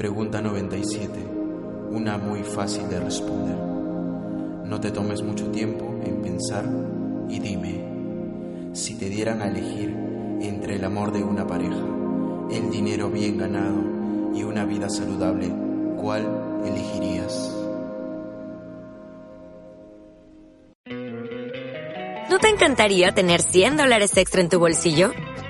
Pregunta 97. Una muy fácil de responder. No te tomes mucho tiempo en pensar y dime, si te dieran a elegir entre el amor de una pareja, el dinero bien ganado y una vida saludable, ¿cuál elegirías? ¿No te encantaría tener 100 dólares extra en tu bolsillo?